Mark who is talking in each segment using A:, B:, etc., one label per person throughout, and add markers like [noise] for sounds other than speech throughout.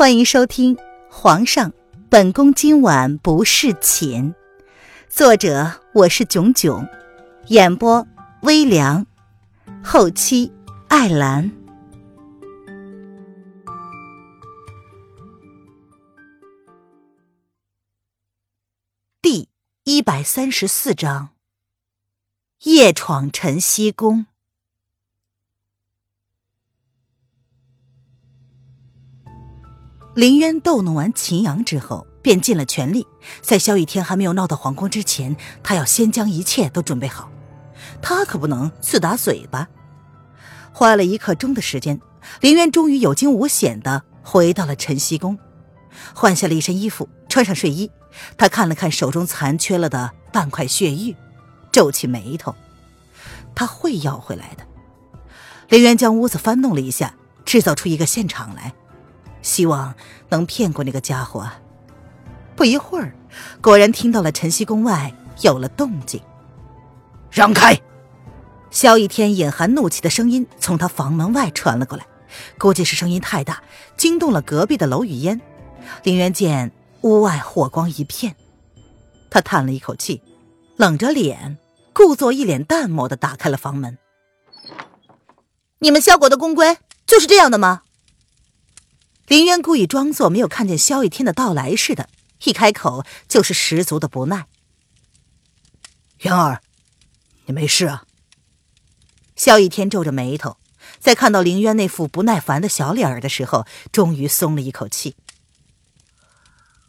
A: 欢迎收听《皇上，本宫今晚不侍寝》，作者我是囧囧，演播微凉，后期艾兰。第一百三十四章：夜闯晨曦宫。林渊逗弄完秦阳之后，便尽了全力，在萧雨天还没有闹到皇宫之前，他要先将一切都准备好。他可不能自打嘴巴。花了一刻钟的时间，林渊终于有惊无险的回到了晨曦宫，换下了一身衣服，穿上睡衣。他看了看手中残缺了的半块血玉，皱起眉头。他会要回来的。林渊将屋子翻弄了一下，制造出一个现场来。希望能骗过那个家伙。不一会儿，果然听到了晨曦宫外有了动静。
B: 让开！
A: 萧逸天隐含怒气的声音从他房门外传了过来，估计是声音太大，惊动了隔壁的楼雨烟。林渊见屋外火光一片，他叹了一口气，冷着脸，故作一脸淡漠的打开了房门。你们萧国的宫规就是这样的吗？林渊故意装作没有看见萧逸天的到来似的，一开口就是十足的不耐。
B: 渊儿，你没事啊？
A: 萧逸天皱着眉头，在看到林渊那副不耐烦的小脸儿的时候，终于松了一口气。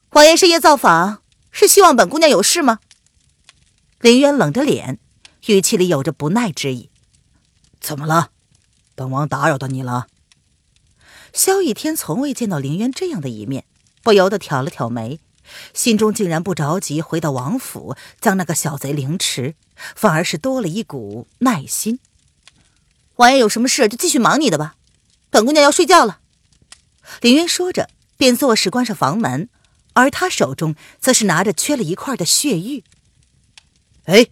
A: 王爷深夜造访，是希望本姑娘有事吗？林渊冷着脸，语气里有着不耐之意。
B: 怎么了？本王打扰到你了？
A: 萧逸天从未见到林渊这样的一面，不由得挑了挑眉，心中竟然不着急回到王府将那个小贼凌迟，反而是多了一股耐心。王爷有什么事就继续忙你的吧，本姑娘要睡觉了。林渊说着，便作势关上房门，而他手中则是拿着缺了一块的血玉。
B: 哎，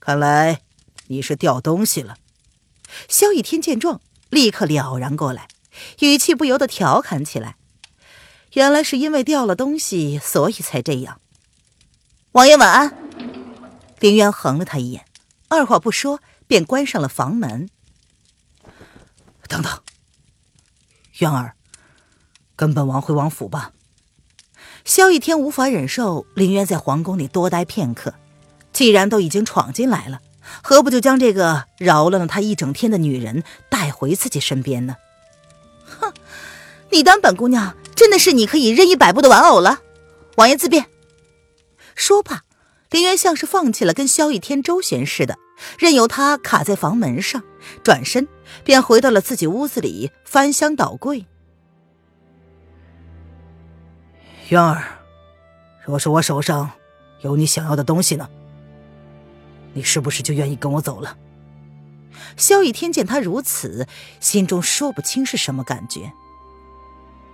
B: 看来你是掉东西了。
A: 萧逸天见状，立刻了然过来。语气不由得调侃起来，原来是因为掉了东西，所以才这样。王爷晚安。林渊横了他一眼，二话不说便关上了房门。
B: 等等，渊儿，跟本王回王府吧。
A: 萧逸天无法忍受林渊在皇宫里多待片刻，既然都已经闯进来了，何不就将这个扰乱了他一整天的女人带回自己身边呢？哼，你当本姑娘真的是你可以任意摆布的玩偶了？王爷自便。说罢，林渊像是放弃了跟萧逸天周旋似的，任由他卡在房门上，转身便回到了自己屋子里翻箱倒柜。
B: 渊儿，若是我手上有你想要的东西呢？你是不是就愿意跟我走了？
A: 萧逸天见他如此，心中说不清是什么感觉。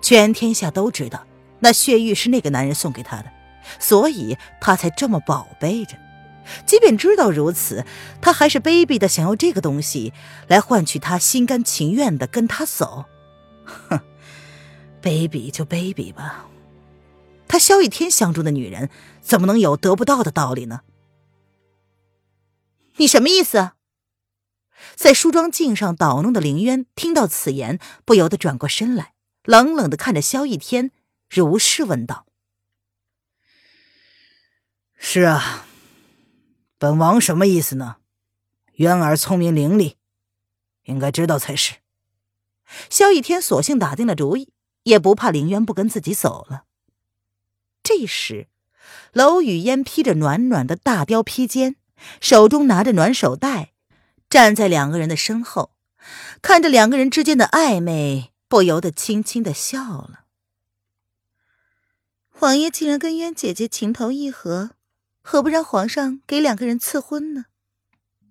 A: 全天下都知道那血玉是那个男人送给他的，所以他才这么宝贝着。即便知道如此，他还是卑鄙的想要这个东西来换取他心甘情愿的跟他走。哼，卑鄙就卑鄙吧。他萧逸天相中的女人，怎么能有得不到的道理呢？你什么意思？在梳妆镜上捣弄的凌渊听到此言，不由得转过身来，冷冷的看着萧逸天，如是问道：“
B: 是啊，本王什么意思呢？渊儿聪明伶俐，应该知道才是。”
A: 萧逸天索性打定了主意，也不怕凌渊不跟自己走了。这时，楼雨烟披着暖暖的大貂披肩，手中拿着暖手袋。站在两个人的身后，看着两个人之间的暧昧，不由得轻轻的笑了。王爷竟然跟渊姐姐情投意合，何不让皇上给两个人赐婚呢？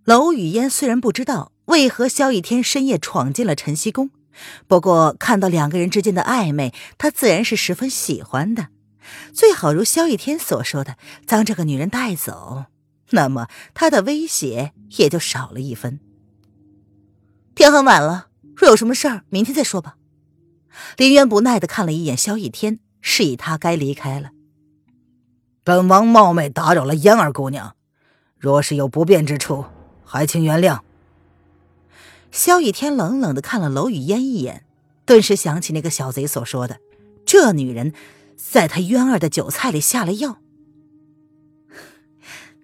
A: 娄雨嫣虽然不知道为何萧逸天深夜闯进了晨曦宫，不过看到两个人之间的暧昧，她自然是十分喜欢的。最好如萧逸天所说的，将这个女人带走。那么他的威胁也就少了一分。天很晚了，若有什么事儿，明天再说吧。林渊不耐的看了一眼萧逸天，示意他该离开了。
B: 本王冒昧打扰了嫣儿姑娘，若是有不便之处，还请原谅。
A: 萧逸天冷冷的看了楼雨嫣一眼，顿时想起那个小贼所说的，这女人在他渊儿的酒菜里下了药。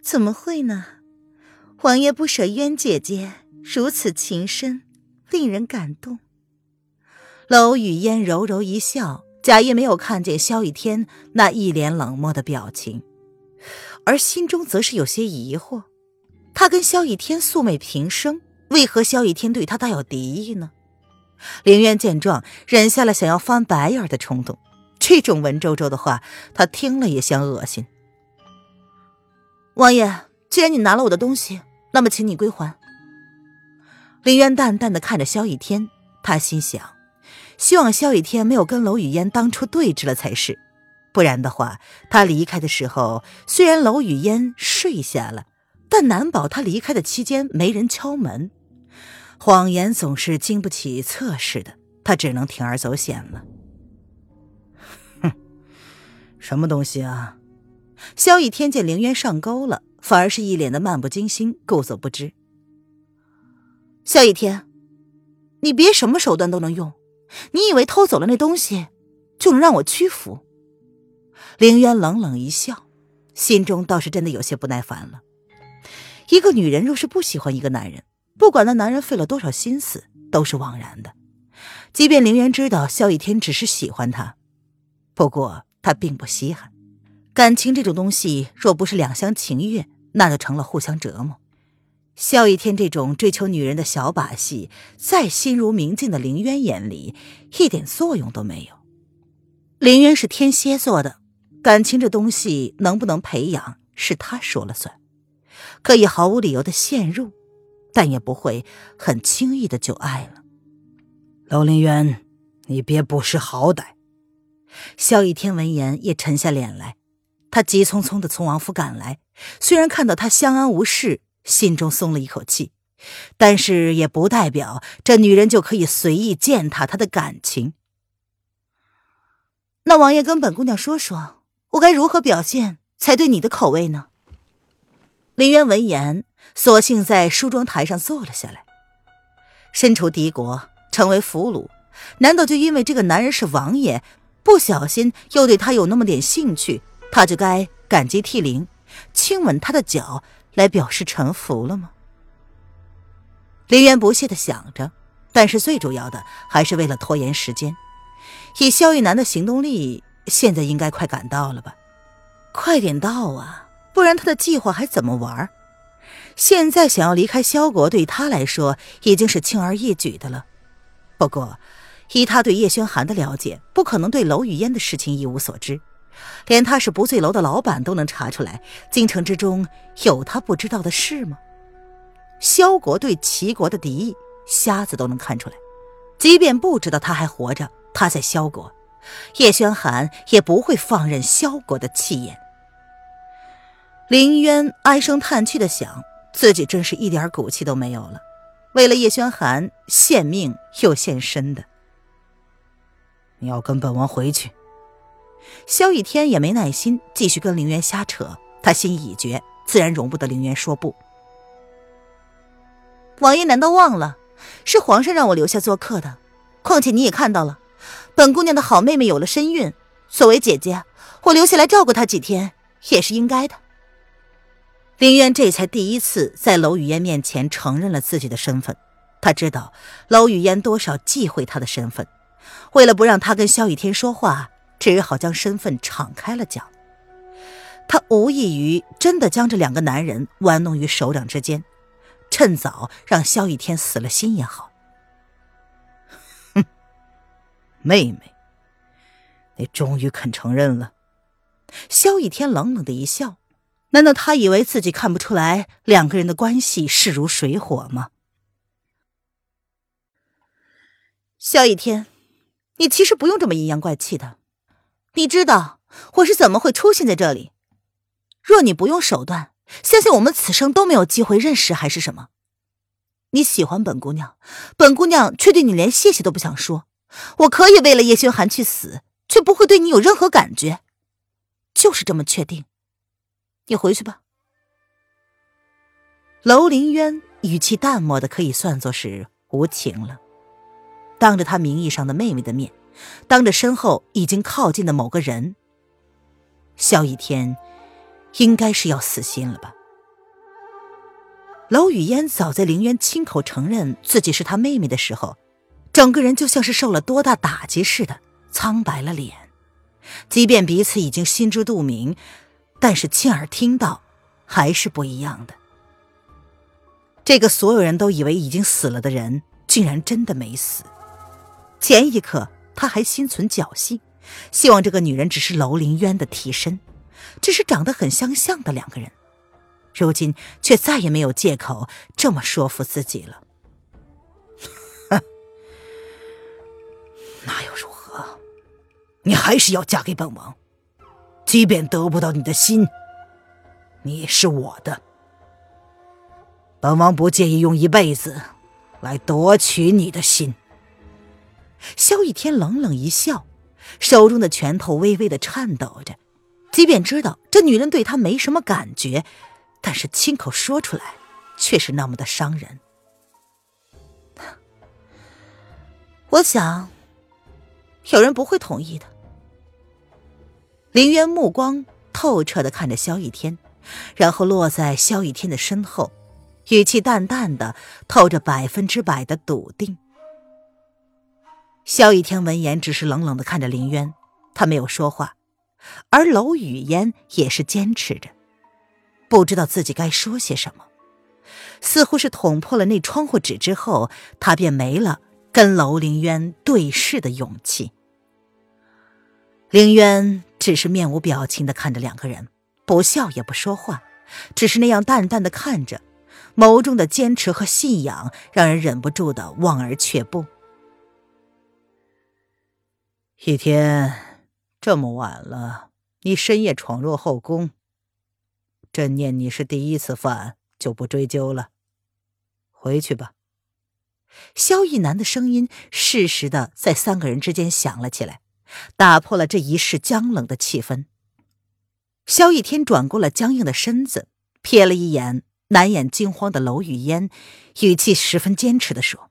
A: 怎么会呢？王爷不舍渊姐姐如此情深，令人感动。娄雨嫣柔柔一笑，假意没有看见萧逸天那一脸冷漠的表情，而心中则是有些疑惑：他跟萧逸天素昧平生，为何萧逸天对他大有敌意呢？凌渊见状，忍下了想要翻白眼的冲动。这种文绉绉的话，他听了也想恶心。王爷，既然你拿了我的东西，那么请你归还。凌渊淡淡的看着萧逸天，他心想。希望萧雨天没有跟娄雨嫣当初对峙了才是，不然的话，他离开的时候虽然娄雨嫣睡下了，但难保他离开的期间没人敲门。谎言总是经不起测试的，他只能铤而走险了。
B: 哼，什么东西啊？
A: 萧逸天见凌渊上钩了，反而是一脸的漫不经心，故作不知。萧逸天，你别什么手段都能用。你以为偷走了那东西，就能让我屈服？凌渊冷冷一笑，心中倒是真的有些不耐烦了。一个女人若是不喜欢一个男人，不管那男人费了多少心思，都是枉然的。即便凌渊知道萧逸天只是喜欢他，不过他并不稀罕。感情这种东西，若不是两厢情愿，那就成了互相折磨。萧逸天这种追求女人的小把戏，在心如明镜的林渊眼里一点作用都没有。林渊是天蝎座的，感情这东西能不能培养是他说了算，可以毫无理由的陷入，但也不会很轻易的就爱了。
B: 楼凌渊，你别不识好歹！
A: 萧逸天闻言也沉下脸来，他急匆匆的从王府赶来，虽然看到他相安无事。心中松了一口气，但是也不代表这女人就可以随意践踏他的感情。那王爷跟本姑娘说说，我该如何表现才对你的口味呢？林渊闻言，索性在梳妆台上坐了下来。身处敌国，成为俘虏，难道就因为这个男人是王爷，不小心又对他有那么点兴趣，他就该感激涕零，亲吻他的脚？来表示臣服了吗？林渊不屑的想着，但是最主要的还是为了拖延时间。以萧玉楠的行动力，现在应该快赶到了吧？快点到啊，不然他的计划还怎么玩？现在想要离开萧国，对他来说已经是轻而易举的了。不过，以他对叶轩寒的了解，不可能对娄雨嫣的事情一无所知。连他是不醉楼的老板都能查出来，京城之中有他不知道的事吗？萧国对齐国的敌意，瞎子都能看出来。即便不知道他还活着，他在萧国，叶轩寒也不会放任萧国的气焰。林渊唉声叹气的想，自己真是一点骨气都没有了，为了叶轩寒献命又献身的。
B: 你要跟本王回去。
A: 萧逸天也没耐心继续跟凌渊瞎扯，他心意已决，自然容不得凌渊说不。王爷难道忘了，是皇上让我留下做客的？况且你也看到了，本姑娘的好妹妹有了身孕，作为姐姐，我留下来照顾她几天也是应该的。凌渊这才第一次在娄雨嫣面前承认了自己的身份，他知道娄雨嫣多少忌讳他的身份，为了不让他跟萧雨天说话。只好将身份敞开了讲，他无异于真的将这两个男人玩弄于手掌之间，趁早让萧逸天死了心也好。
B: 哼，妹妹，你终于肯承认了。
A: 萧逸天冷冷的一笑，难道他以为自己看不出来两个人的关系势如水火吗？萧逸天，你其实不用这么阴阳怪气的。你知道我是怎么会出现在这里？若你不用手段，相信我们此生都没有机会认识，还是什么？你喜欢本姑娘，本姑娘却对你连谢谢都不想说，我可以为了叶轩寒去死，却不会对你有任何感觉，就是这么确定。你回去吧。楼凌渊语气淡漠的可以算作是无情了。当着他名义上的妹妹的面，当着身后已经靠近的某个人，萧逸天应该是要死心了吧？娄雨嫣早在凌渊亲口承认自己是他妹妹的时候，整个人就像是受了多大打击似的，苍白了脸。即便彼此已经心知肚明，但是亲耳听到，还是不一样的。这个所有人都以为已经死了的人，竟然真的没死。前一刻他还心存侥幸，希望这个女人只是楼凌渊的替身，只是长得很相像的两个人。如今却再也没有借口这么说服自己了。
B: 哼，那又如何？你还是要嫁给本王，即便得不到你的心，你是我的。本王不介意用一辈子来夺取你的心。
A: 萧逸天冷冷一笑，手中的拳头微微的颤抖着。即便知道这女人对他没什么感觉，但是亲口说出来，却是那么的伤人。我想，有人不会同意的。林渊目光透彻的看着萧逸天，然后落在萧逸天的身后。语气淡淡的，透着百分之百的笃定。萧逸天闻言，只是冷冷的看着林渊，他没有说话，而娄雨嫣也是坚持着，不知道自己该说些什么。似乎是捅破了那窗户纸之后，他便没了跟娄凌渊对视的勇气。凌渊只是面无表情的看着两个人，不笑也不说话，只是那样淡淡的看着。眸中的坚持和信仰，让人忍不住的望而却步。
B: 一天这么晚了，你深夜闯入后宫，朕念你是第一次犯，就不追究了。回去吧。
A: 萧逸南的声音适时的在三个人之间响了起来，打破了这一世僵冷的气氛。萧逸天转过了僵硬的身子，瞥了一眼。难掩惊慌的娄雨烟，语气十分坚持的说：“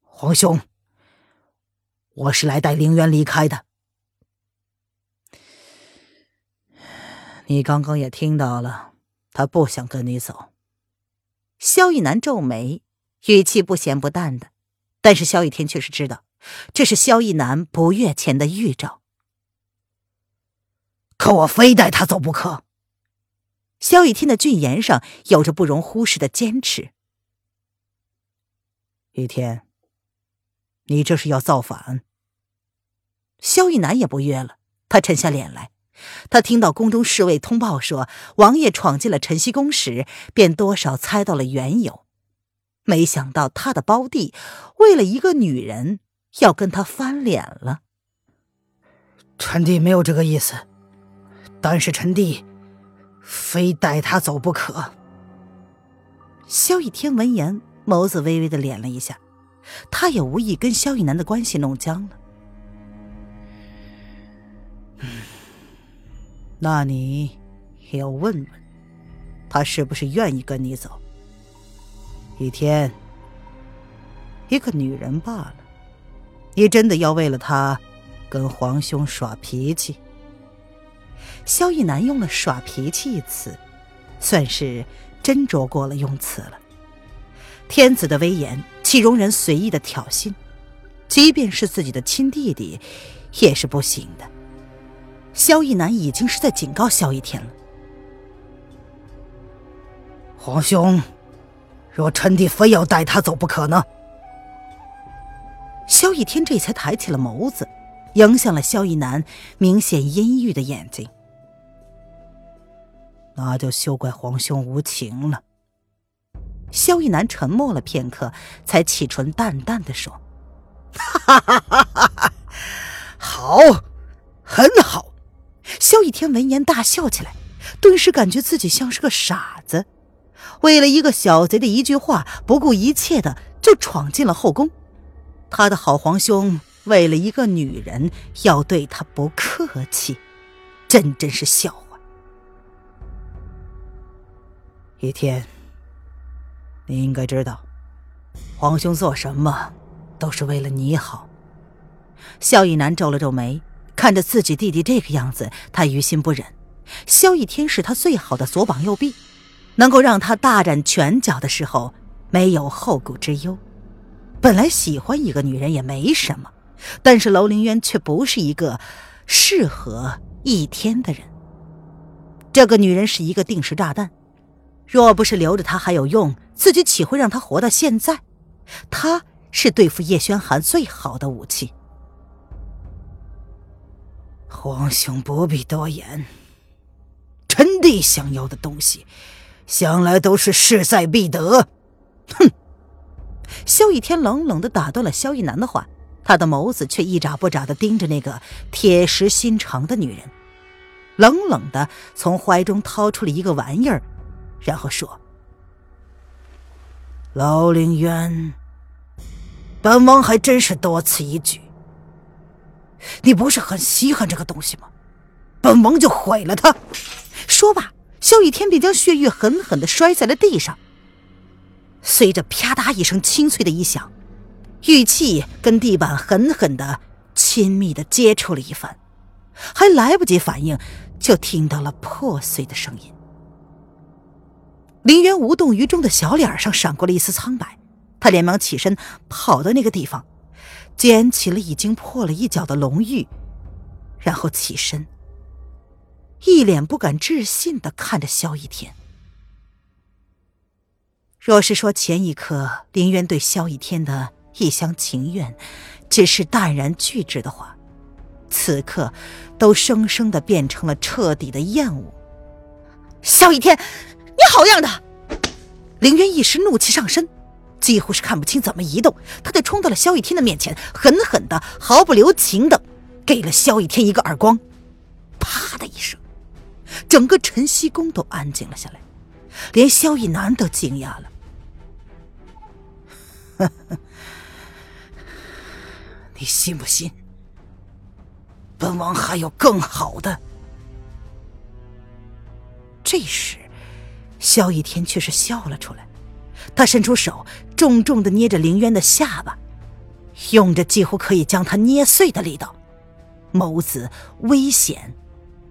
B: 皇兄，我是来带凌渊离开的。[sighs] 你刚刚也听到了，他不想跟你走。”
A: 萧逸南皱眉，语气不咸不淡的，但是萧逸天却是知道，这是萧逸南不悦前的预兆。
B: 可我非带他走不可。
A: 萧逸天的俊颜上有着不容忽视的坚持。
B: 雨天，你这是要造反？
A: 萧逸南也不约了，他沉下脸来。他听到宫中侍卫通报说王爷闯进了晨曦宫时，便多少猜到了缘由。没想到他的胞弟为了一个女人要跟他翻脸了。
B: 臣弟没有这个意思，但是臣弟。非带他走不可。
A: 萧逸天闻言，眸子微微的敛了一下，他也无意跟萧逸南的关系弄僵了。
B: 那你也要问问，他是不是愿意跟你走？雨天，一个女人罢了，你真的要为了她，跟皇兄耍脾气？
A: 萧逸南用了“耍脾气”一词，算是斟酌过了用词了。天子的威严，岂容人随意的挑衅？即便是自己的亲弟弟，也是不行的。萧逸南已经是在警告萧逸天了。
B: 皇兄，若臣弟非要带他走不可呢？
A: 萧逸天这才抬起了眸子，迎向了萧逸南明显阴郁的眼睛。
B: 那就休怪皇兄无情了。
A: 萧逸南沉默了片刻，才启唇淡淡的说：“ [laughs]
B: 哈哈哈哈哈，好，很好。”
A: 萧逸天闻言大笑起来，顿时感觉自己像是个傻子，为了一个小贼的一句话，不顾一切的就闯进了后宫。他的好皇兄为了一个女人要对他不客气，真真是笑话。
B: 一天，你应该知道，皇兄做什么都是为了你好。
A: 萧逸南皱了皱眉，看着自己弟弟这个样子，他于心不忍。萧逸天是他最好的左膀右臂，能够让他大展拳脚的时候没有后顾之忧。本来喜欢一个女人也没什么，但是楼凌渊却不是一个适合一天的人。这个女人是一个定时炸弹，若不是留着她还有用，自己岂会让她活到现在？她是对付叶轩寒最好的武器。
B: 皇兄不必多言，臣弟想要的东西，向来都是势在必得。哼！
A: 萧逸天冷冷的打断了萧逸南的话，他的眸子却一眨不眨的盯着那个铁石心肠的女人，冷冷的从怀中掏出了一个玩意儿，然后说：“
B: 老凌渊，本王还真是多此一举。你不是很稀罕这个东西吗？本王就毁了它。”
A: 说罢，萧逸天便将血玉狠狠的摔在了地上。随着啪嗒一声清脆的一响，玉器跟地板狠狠的、亲密的接触了一番，还来不及反应，就听到了破碎的声音。林渊无动于衷的小脸上闪过了一丝苍白，他连忙起身跑到那个地方，捡起了已经破了一角的龙玉，然后起身，一脸不敢置信的看着萧逸天。若是说前一刻林渊对萧逸天的一厢情愿只是淡然拒之的话，此刻都生生的变成了彻底的厌恶。萧逸天，你好样的！林渊一时怒气上身，几乎是看不清怎么移动，他就冲到了萧逸天的面前，狠狠的、毫不留情的给了萧逸天一个耳光。啪的一声，整个晨曦宫都安静了下来，连萧逸南都惊讶了。[laughs]
B: 你信不信？本王还有更好的。
A: 这时，萧逸天却是笑了出来，他伸出手，重重的捏着凌渊的下巴，用着几乎可以将他捏碎的力道，眸子危险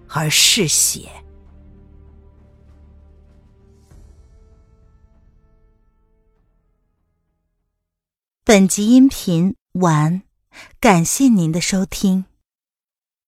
A: 而嗜血。本集音频完，感谢您的收听。